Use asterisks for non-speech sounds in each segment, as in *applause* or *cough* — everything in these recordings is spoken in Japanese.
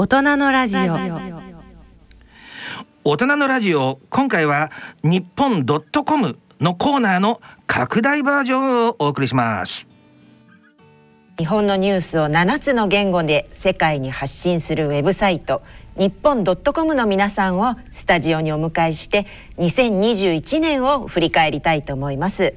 大人のラジオ。大人のラジオ。今回は日本ドットコムのコーナーの拡大バージョンをお送りします。日本のニュースを7つの言語で世界に発信するウェブサイト日本ドットコムの皆さんをスタジオにお迎えして2021年を振り返りたいと思います。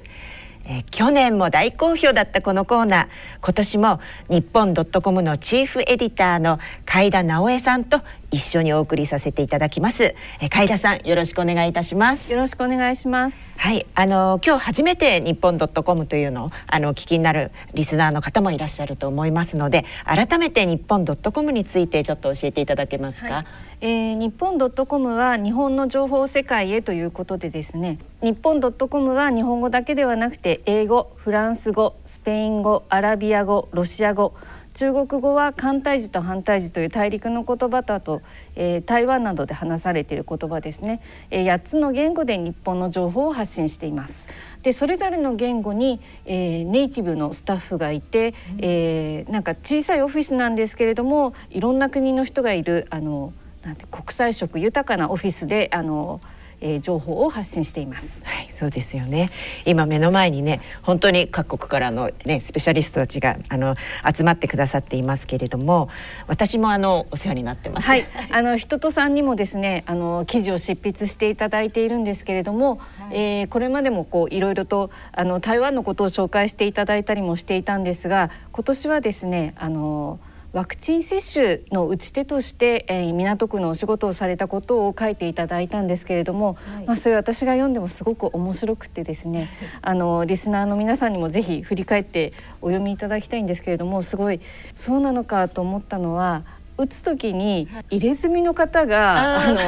え去年も大好評だったこのコーナー。今年も日本ドットコムのチーフエディターの海田直江さんと一緒にお送りさせていただきます。え海田さんよろしくお願いいたします。よろしくお願いします。はい。あの今日初めて日本ドットコムというのをあの聞きになるリスナーの方もいらっしゃると思いますので改めて日本ドットコムについてちょっと教えていただけますか、はい、えー、日本ドットコムは日本の情報世界へということでですね日本ドットコムは日本語だけではなくて英語フランス語スペイン語アラビア語ロシア語中国語は簡体字と反対字という大陸の言葉とあと、えー、台湾などで話されている言葉ですね、えー、8つの言語で日本の情報を発信しています。でそれぞれの言語に、えー、ネイティブのスタッフがいて、えー、なんか小さいオフィスなんですけれどもいろんな国の人がいるあのなんて国際色豊かなオフィスであのえー、情報を発信しています。はい、そうですよね。今目の前にね、本当に各国からのねスペシャリストたちがあの集まってくださっていますけれども、私もあのお世話になってます。はい、あの人とさんにもですね、あの記事を執筆していただいているんですけれども、はい、えー、これまでもこういろいろとあの台湾のことを紹介していただいたりもしていたんですが、今年はですね、あのワクチン接種の打ち手として、えー、港区のお仕事をされたことを書いていただいたんですけれども、はい、まあ、それ私が読んでもすごく面白くてですねあのリスナーの皆さんにもぜひ振り返ってお読みいただきたいんですけれどもすごいそうなのかと思ったのは打つ時に入れ墨の方が、あの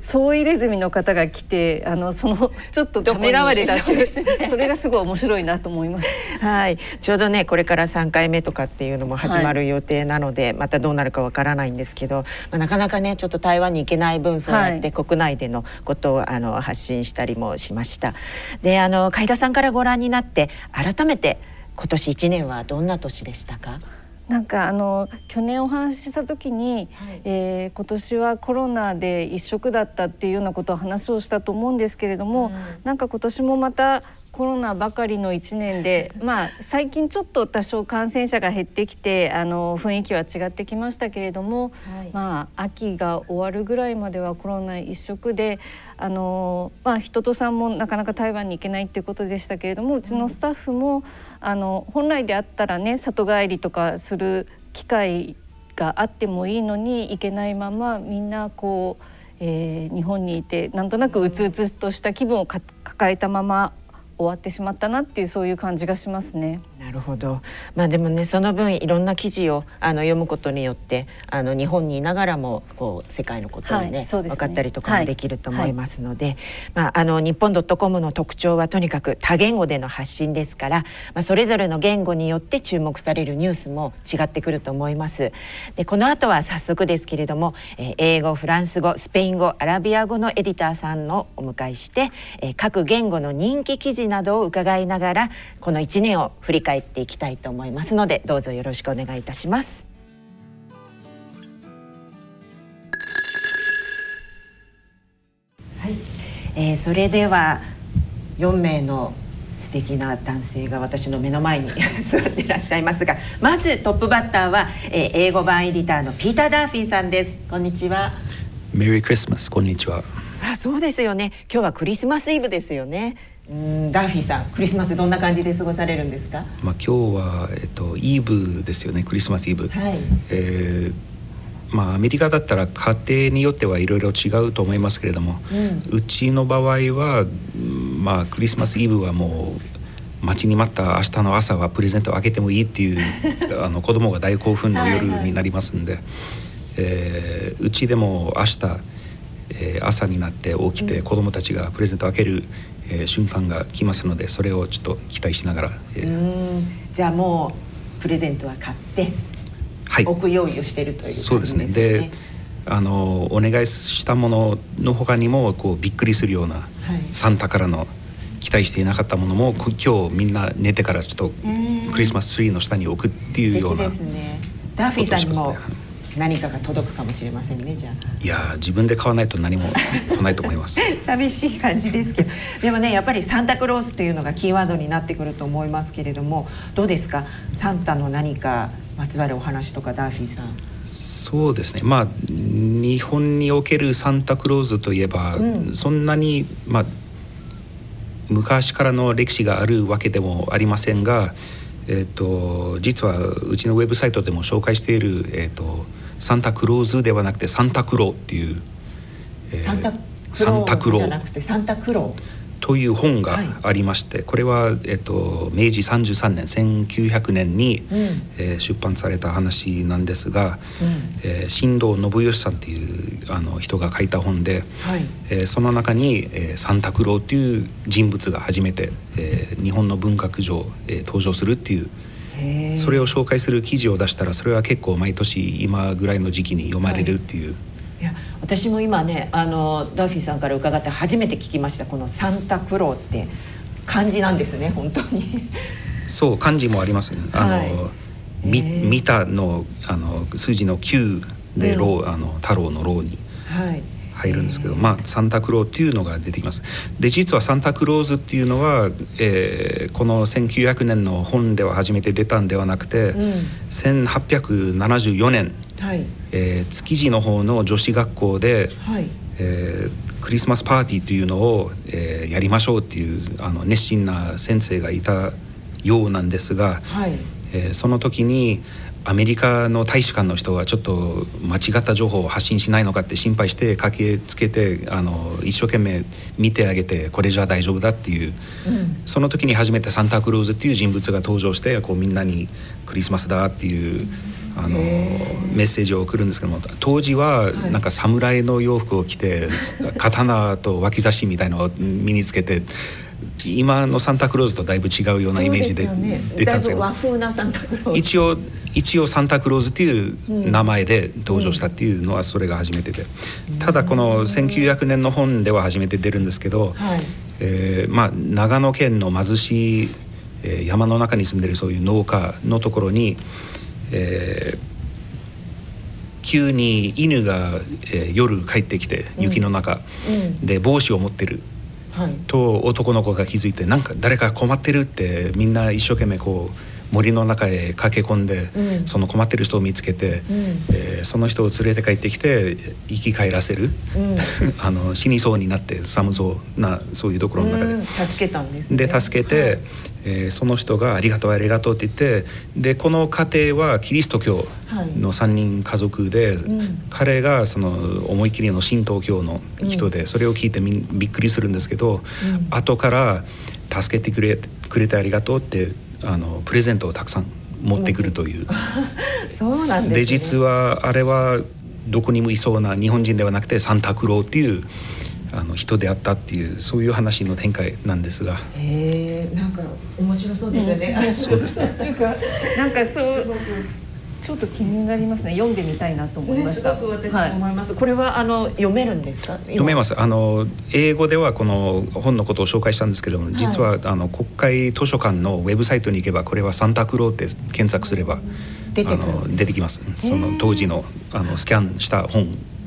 総入れ墨の方が来てあのそのちょっとためらわれたっていうそ,、ね、それがすごい面白いなと思います。はい、ちょうどねこれから3回目とかっていうのも始まる予定なので、はい、またどうなるかわからないんですけど、まあ、なかなかねちょっと台湾に行けない分そうやって国内でのことをあの発信したりもしました。であの海田さんからご覧になって改めて今年1年はどんな年でしたか？なんかあの去年お話しした時に、はい、えー、今年はコロナで一色だったっていうようなことを話をしたと思うんですけれども、うん、なんか今年もまたコロナばかりの1年で、*laughs* まあ、最近ちょっと多少感染者が減ってきてあの雰囲気は違ってきましたけれども、はい、まあ、秋が終わるぐらいまではコロナ一色であの、まあ、人とさんもなかなか台湾に行けないっていうことでしたけれどもうちのスタッフも、あの本来であったらね里帰りとかする機会があってもいいのに行けないままみんなこう、えー、日本にいてなんとなくうつうつとした気分を抱えたまま終わってしまったなっていうそういう感じがしますね。なるほど。まあでもねその分いろんな記事をあの読むことによってあの日本にいながらもこう世界のことをね,、はい、ね分かったりとかもできると思いますので、はいはい、まああの日本ドットコムの特徴はとにかく多言語での発信ですから、まあそれぞれの言語によって注目されるニュースも違ってくると思います。でこの後は早速ですけれども、えー、英語、フランス語、スペイン語、アラビア語のエディターさんのお迎えして、えー、各言語の人気記事などを伺いながらこの1年を振り返っていきたいと思いますのでどうぞよろしくお願いいたします。はい、えー、それでは4名の素敵な男性が私の目の前に *laughs* 座っていらっしゃいますがまずトップバッターは、えー、英語版エディターのピーター・ダーフィーさんです。こんにちは。メリークリスマスこんにちは。あそうですよね。今日はクリスマスイブですよねうんダーフィーさんクリスマスどんな感じで過ごされるんですか？まあ今日はえっとイブですよねクリスマスイブ。はい。えーまあ、アメリカだったら家庭によってはいろいろ違うと思いますけれども、うん、うちの場合は、まあ、クリスマスイブはもう待ちに待った明日の朝はプレゼントを開けてもいいっていう *laughs* あの子供が大興奮の夜になりますんで、はいはい、えー、うちでも明日、えー、朝になって起きて子供たちがプレゼントを開けるえー、瞬間が来ますのでそれをちょっと期待しながら、えー、じゃあもうプレゼントは買って、はい、置く用意をしてるという、ね、そうですね。であのお願いしたもののほかにもこうびっくりするような、はい、サンタからの期待していなかったものも今日みんな寝てからちょっとクリスマスツリーの下に置くっていうような、ね、ダーフィーさんにも何かが届くかもしれませんねじゃあ。いや自分で買わないと何も来ないと思います。*laughs* 寂しい感じですけど。でもねやっぱりサンタクロースというのがキーワードになってくると思いますけれどもどうですか？サンタの何かまつわるお話とかダーフィーさん。そうですね。まあ日本におけるサンタクローズといえば、うん、そんなにまあ昔からの歴史があるわけでもありませんが、えーと、実はうちのウェブサイトでも紹介している、えーと、サンタクローズではなくてサンタクローっていう、えー、サンタクローじゃなくてサンタクローという本がありまして、はい、これは、えっと、明治33年1900年に、うん、えー、出版された話なんですが、うん、えー、新藤信義さんっていうあの人が書いた本で、はい、えー、その中に、えー、サンタクローという人物が初めて、えー、日本の文学上、えー、登場するっていうそれを紹介する記事を出したらそれは結構毎年今ぐらいの時期に読まれるっていう。はい私も今ねあのダーフィーさんから伺って初めて聞きましたこのサンタクローって漢字なんですね本当に。そう漢字もありますね。あの、はい、み見たのあの数字の9でロー、うん、あの太郎のローに入るんですけど、はい、まあサンタクローっていうのが出てきます。で実はサンタクローズっていうのは、えー、この1900年の本では初めて出たんではなくて、うん、1874年はい、えー、築地の方の女子学校で、はい。えー、クリスマスパーティーというのを、えー、やりましょうっていうあの熱心な先生がいたようなんですが、はい。えー、その時にアメリカの大使館の人がちょっと間違った情報を発信しないのかって心配して駆けつけてあの一生懸命見てあげてこれじゃ大丈夫だっていう、うん、その時に初めてサンタクローズっていう人物が登場してこうみんなにクリスマスだっていう。あのメッセージを送るんですけども当時はなんか侍の洋服を着て刀と脇差しみたいのを身につけて今のサンタクローズとだいぶ違うようなイメージで出たんですけど、和風なサンタクローズ。一応一応サンタクローズっていう名前で登場したっていうのはそれが初めてで、ただこの1900年の本では初めて出るんですけど、はい、えー、まあ、長野県の貧しい、えー、山の中に住んでるそういう農家のところに、えー、急に犬が、えー、夜帰ってきて雪の中、うん、で帽子を持ってる。はい、と男の子が気づいてなんか誰か困ってるってみんな一生懸命こう森の中へ駆け込んで、うん、その困ってる人を見つけて、うん、えー、その人を連れて帰ってきて生き返らせる、うん、*laughs* あの死にそうになって寒そうなそういうところの中で、助けたんです、ね、で助けて、はい、えー、その人が「ありがとうありがとう」って言ってでこの家庭はキリスト教の3人家族で、はい、彼がその思い切りの神道教の人で、それを聞いてみびっくりするんですけど、うん、後から「助けてくれくれてありがとう」ってあのプレゼントをたくさん持ってくるという。*laughs* そうなんです、ね、で実はあれはどこにもいそうな日本人ではなくてサンタクローっていうあの人であったっていうそういう話の展開なんですが。へえ、なんか面白そうですよね。うん、そうですね。*laughs* なんかそうちょっと気になりますね。読んでみたいなと思いました。すごく私も思います。はい、これはあの読めるんですか？読めます。あの英語ではこの本のことを紹介したんですけれども、実は、はい、あの国会図書館のウェブサイトに行けばこれはサンタクローって検索すれば出て出てきます。その当時のあのスキャンした本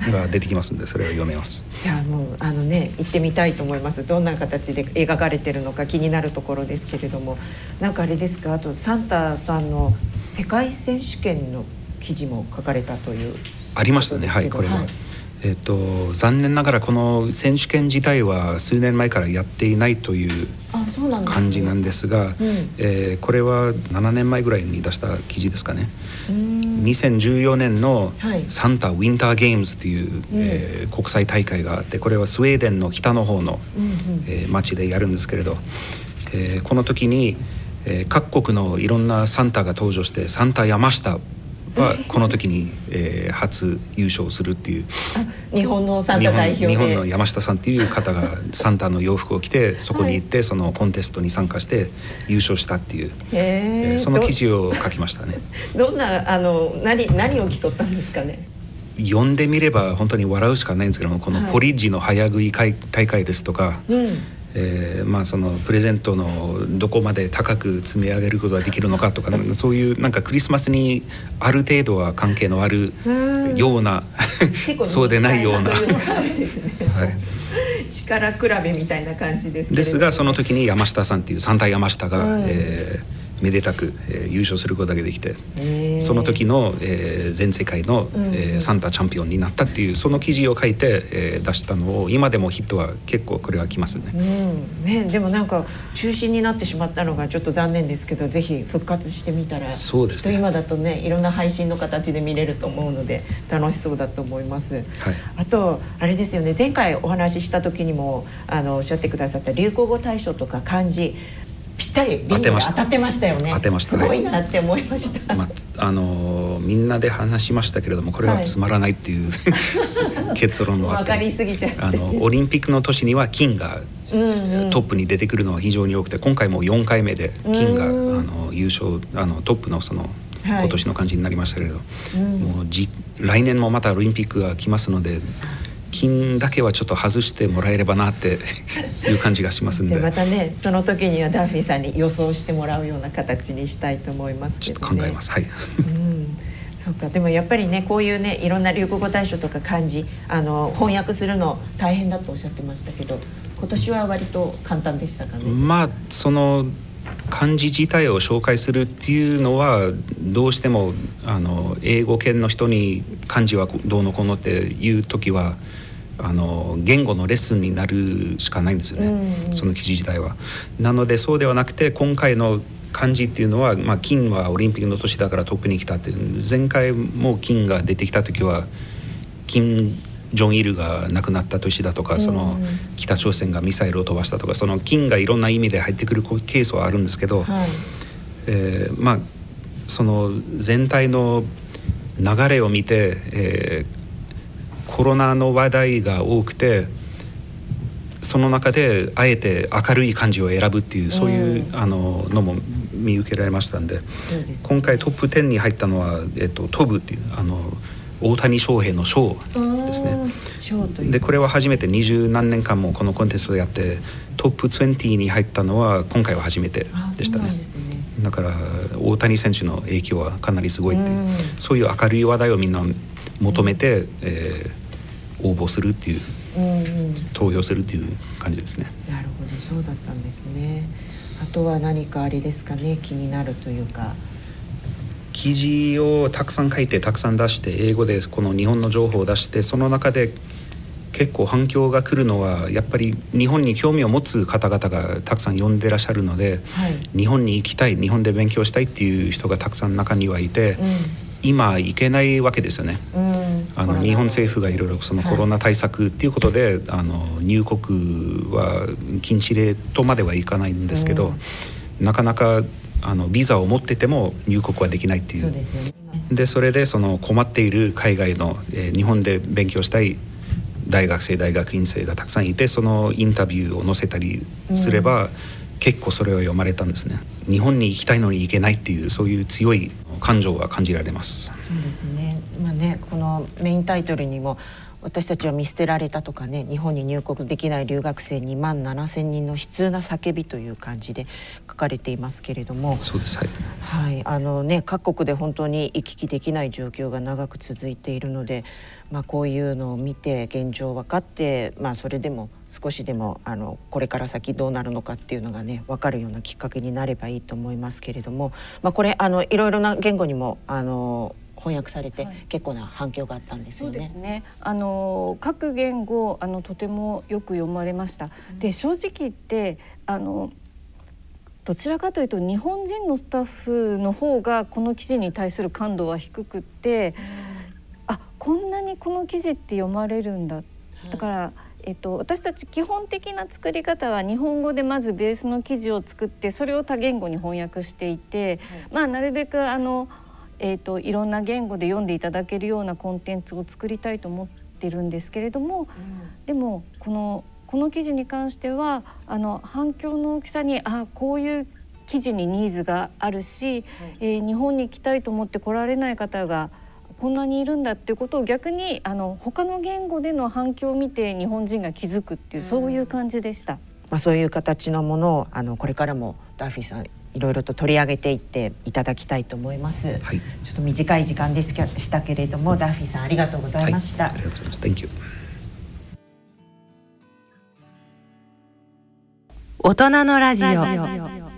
が出てきますんでそれを読めますじゃあもうあのね行ってみたいと思いますどんな形で描かれてるのか気になるところですけれどもなんかあれですか？あとサンタさんの世界選手権の記事も書かれたという。ありましたね。はいこれは、はい、えーと、残念ながらこの選手権自体は数年前からやっていないという感じなんですが、えこれは7年前ぐらいに出した記事ですかね。2014年のサンタウィンターゲームズという、えー、国際大会があってこれはスウェーデンの北の方の、えー、町でやるんですけれど、えー、この時に、えー、各国のいろんなサンタが登場してサンタ山下はこの時に、えー、初優勝するっていう。日本のサンタ代表日本の山下さんっていう方が *laughs* サンタの洋服を着てそこに行って、そのコンテストに参加して優勝したっていう、えー、その記事を書きましたね。ど *laughs* んなあの何何を競ったんですかね？読んでみれば本当に笑うしかないんですけどもこのポリッジの早食い大会ですとか、はい、えー、まあそのプレゼントのどこまで高く積み上げることができるのかとかそういうなんかクリスマスにある程度は関係のあるようなそうでないような。はい。力比べみたいな感じですですがその時に山下さんっていう三代山下が、うん、えーめでたく、えー、優勝することができて、その時の、えー、全世界の、えー、サンタチャンピオンになったっていうその記事を書いて、えー、出したのを今でもヒットは結構これはきますね,、うん、ねでもなんか中止になってしまったのがちょっと残念ですけどぜひ復活してみたらそうです、ね、今だとねいろんな配信の形で見れると思うので楽しそうだと思います。はい、あとあれですよね前回お話しした時にもあのおっしゃってくださった流行語大賞とか漢字ぴったり当てました。当たってましたよね。当てました、ね、すごいなって思いました、まあ、あのみんなで話しましたけれどもこれはつまらないっていう、はい、結論は分かりすぎちゃって。あのオリンピックの年には金がトップに出てくるのは非常に多くて今回も4回目で金があの優勝あのトップのその今年の感じになりましたけれど、はい、もうじ来年もまたオリンピックが来ますので金だけはちょっと外してもらえればなっていう感じがしますんで。またねその時にはダーフィーさんに予想してもらうような形にしたいと思いますけど、ね、ちょっと考えます。はい、うんそうか。でもやっぱりねこういうねいろんな流行語大賞とか漢字あの翻訳するの大変だとおっしゃってましたけど今年は割と簡単でしたかね？まあその漢字自体を紹介するっていうのはどうしてもあの英語圏の人に漢字はどうのこうのっていう時はあの言語のレッスンになるしかないんですよね、うん、その記事自体は。なのでそうではなくて今回の漢字っていうのは、まあ、金はオリンピックの年だからトップに来たって前回も金が出てきた時は金ジョン・イルが亡くなった年だとか、その北朝鮮がミサイルを飛ばしたとかその金がいろんな意味で入ってくるケースはあるんですけど、はい、えー、まあその全体の流れを見て、えー、コロナの話題が多くてその中であえて明るい感じを選ぶっていうそういう、うん、あののも見受けられましたんで今回トップ10に入ったのは「えっと、飛ぶ」っていうあの大谷翔平の賞ですね。でこれは初めて二十何年間もこのコンテストでやってトップ20に入ったのは今回は初めてでしたね。ね。だから大谷選手の影響はかなりすごいっていう、そういう明るい話題をみんな求めて、えー、応募するっていう、うんうん、投票するっていう感じですね。なるほどそうだったんですね。あとは何かあれですかね？気になるというか。記事をたくさん書いてたくさん出して英語でこの日本の情報を出してその中で結構反響が来るのはやっぱり日本に興味を持つ方々がたくさん呼んでらっしゃるので、はい、日本に行きたい日本で勉強したいっていう人がたくさん中にはいて、うん、今行けないわけですよね。うんあの日本政府がいろいろそのコロナ対策っていうことで、はい、あの入国は禁止令とまではいかないんですけど、うん、なかなかあのビザを持ってても入国はできないっていう。で、ね、それでその困っている海外の、えー、日本で勉強したい大学生大学院生がたくさんいてそのインタビューを載せたりすれば、うん、結構それを読まれたんですね。日本に行きたいのに行けないっていうそういう強い感情が感じられます。そうですね。メインタイトルにも私たちは見捨てられたとかね日本に入国できない留学生2万7千人の悲痛な叫びという感じで書かれていますけれども。そうです。はい、はい、あのね各国で本当に行き来できない状況が長く続いているので、まあ、こういうのを見て現状分かって、まあ、それでも少しでもあのこれから先どうなるのかっていうのがね分かるようなきっかけになればいいと思いますけれども、まあ、これあのいろいろな言語にもあの翻訳されて、結構な反響があったんですよね。そうですね。あの各言語あのとてもよく読まれました。うん、で正直言ってあのどちらかというと日本人のスタッフの方がこの記事に対する感度は低くって、うん、あこんなにこの記事って読まれるんだ。だから。えっと、私たち基本的な作り方は日本語でまずベースの記事を作ってそれを多言語に翻訳していて、はい、まあなるべくあのえーと、いろんな言語で読んでいただけるようなコンテンツを作りたいと思ってるんですけれども、うん、でもこのこの記事に関してはあの反響の大きさにあこういう記事にニーズがあるし、はい、えー、日本に行きたいと思って来られない方がこんなにいるんだっていうことを逆にあの他の言語での反響を見て日本人が気づくっていう、そういう感じでした。まあ、そういう形のものをあのこれからもダーフィーさんいろいろと取り上げていっていただきたいと思います。はい、ちょっと短い時間でしたけれども、ダーフィーさんありがとうございました。はい、ありがとうございます。Thank you。大人のラジオ。